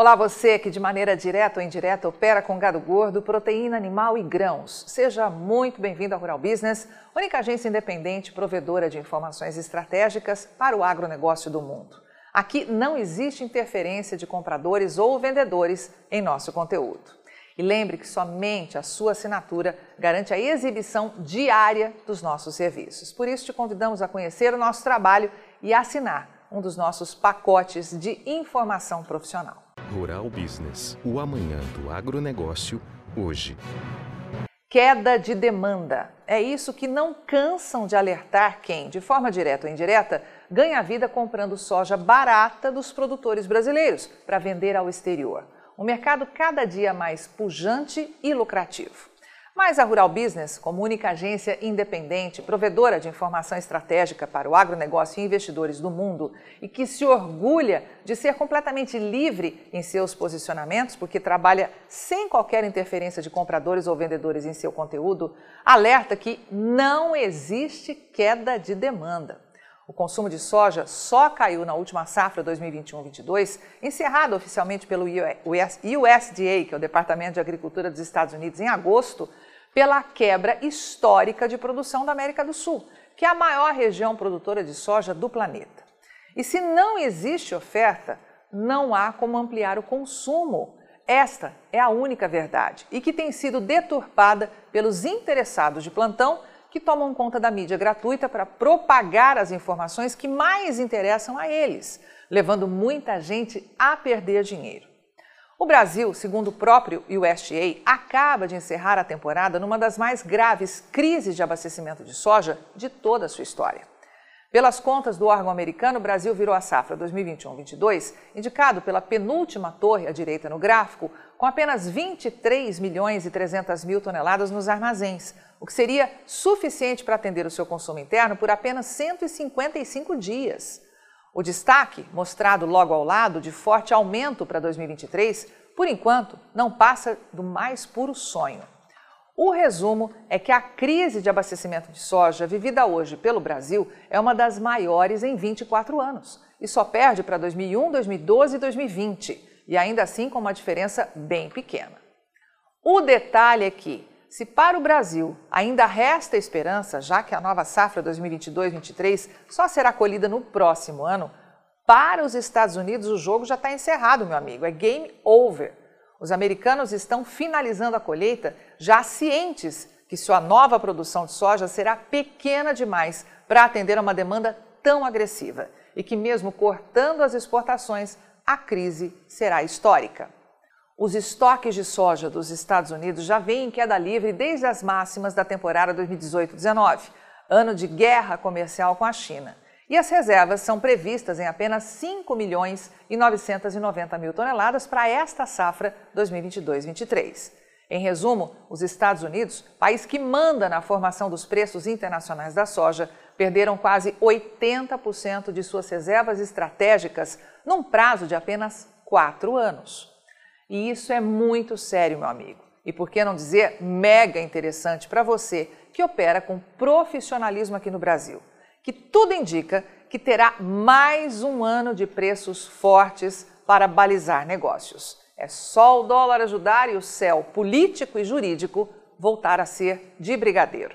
Olá, você que de maneira direta ou indireta opera com gado gordo, proteína animal e grãos. Seja muito bem-vindo ao Rural Business, única agência independente provedora de informações estratégicas para o agronegócio do mundo. Aqui não existe interferência de compradores ou vendedores em nosso conteúdo. E lembre que somente a sua assinatura garante a exibição diária dos nossos serviços. Por isso, te convidamos a conhecer o nosso trabalho e assinar um dos nossos pacotes de informação profissional. Rural Business, o amanhã do agronegócio, hoje. Queda de demanda. É isso que não cansam de alertar quem, de forma direta ou indireta, ganha vida comprando soja barata dos produtores brasileiros para vender ao exterior. Um mercado cada dia mais pujante e lucrativo. Mas a Rural Business, como única agência independente, provedora de informação estratégica para o agronegócio e investidores do mundo e que se orgulha de ser completamente livre em seus posicionamentos, porque trabalha sem qualquer interferência de compradores ou vendedores em seu conteúdo, alerta que não existe queda de demanda. O consumo de soja só caiu na última safra 2021-22, encerrada oficialmente pelo USDA, que é o Departamento de Agricultura dos Estados Unidos, em agosto, pela quebra histórica de produção da América do Sul, que é a maior região produtora de soja do planeta. E se não existe oferta, não há como ampliar o consumo. Esta é a única verdade e que tem sido deturpada pelos interessados de plantão que tomam conta da mídia gratuita para propagar as informações que mais interessam a eles, levando muita gente a perder dinheiro. O Brasil, segundo o próprio USDA, acaba de encerrar a temporada numa das mais graves crises de abastecimento de soja de toda a sua história. Pelas contas do órgão americano, o Brasil virou a safra 2021-22, indicado pela penúltima torre à direita no gráfico, com apenas 23 milhões e 300 mil toneladas nos armazéns, o que seria suficiente para atender o seu consumo interno por apenas 155 dias. O destaque, mostrado logo ao lado de forte aumento para 2023, por enquanto não passa do mais puro sonho. O resumo é que a crise de abastecimento de soja vivida hoje pelo Brasil é uma das maiores em 24 anos e só perde para 2001, 2012 e 2020, e ainda assim com uma diferença bem pequena. O detalhe é que se para o Brasil ainda resta esperança, já que a nova safra 2022-23 só será colhida no próximo ano, para os Estados Unidos o jogo já está encerrado, meu amigo, é game over. Os americanos estão finalizando a colheita já cientes que sua nova produção de soja será pequena demais para atender a uma demanda tão agressiva e que, mesmo cortando as exportações, a crise será histórica. Os estoques de soja dos Estados Unidos já vêm em queda livre desde as máximas da temporada 2018-19, ano de guerra comercial com a China. E as reservas são previstas em apenas 5 milhões e 990 mil toneladas para esta safra 2022-23. Em resumo, os Estados Unidos, país que manda na formação dos preços internacionais da soja, perderam quase 80% de suas reservas estratégicas num prazo de apenas quatro anos. E isso é muito sério, meu amigo. E por que não dizer mega interessante para você que opera com profissionalismo aqui no Brasil, que tudo indica que terá mais um ano de preços fortes para balizar negócios. É só o dólar ajudar e o céu político e jurídico voltar a ser de brigadeiro.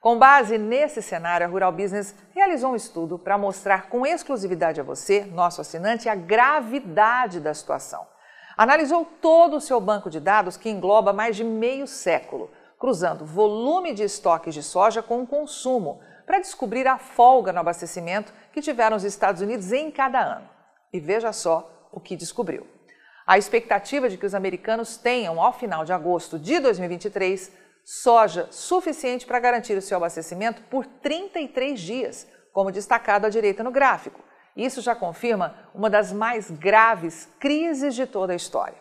Com base nesse cenário, a Rural Business realizou um estudo para mostrar com exclusividade a você, nosso assinante, a gravidade da situação Analisou todo o seu banco de dados, que engloba mais de meio século, cruzando volume de estoques de soja com o consumo, para descobrir a folga no abastecimento que tiveram os Estados Unidos em cada ano. E veja só o que descobriu. A expectativa de que os americanos tenham, ao final de agosto de 2023, soja suficiente para garantir o seu abastecimento por 33 dias, como destacado à direita no gráfico, isso já confirma uma das mais graves crises de toda a história.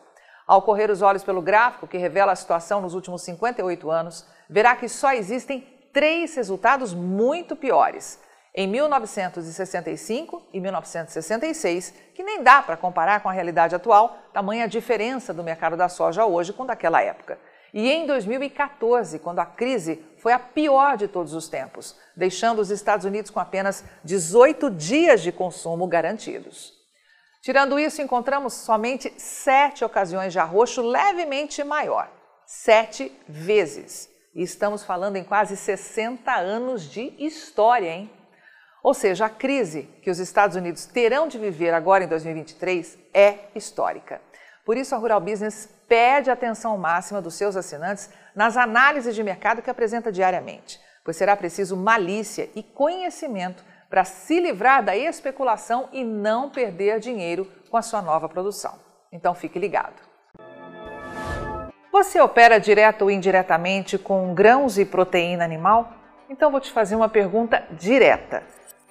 Ao correr os olhos pelo gráfico, que revela a situação nos últimos 58 anos, verá que só existem três resultados muito piores. Em 1965 e 1966, que nem dá para comparar com a realidade atual, tamanha a diferença do mercado da soja hoje com daquela época e em 2014, quando a crise foi a pior de todos os tempos, deixando os Estados Unidos com apenas 18 dias de consumo garantidos. Tirando isso, encontramos somente sete ocasiões de arroxo levemente maior. Sete vezes. E estamos falando em quase 60 anos de história, hein? Ou seja, a crise que os Estados Unidos terão de viver agora em 2023 é histórica. Por isso, a Rural Business pede atenção máxima dos seus assinantes nas análises de mercado que apresenta diariamente, pois será preciso malícia e conhecimento para se livrar da especulação e não perder dinheiro com a sua nova produção. Então fique ligado. Você opera direto ou indiretamente com grãos e proteína animal? Então vou te fazer uma pergunta direta.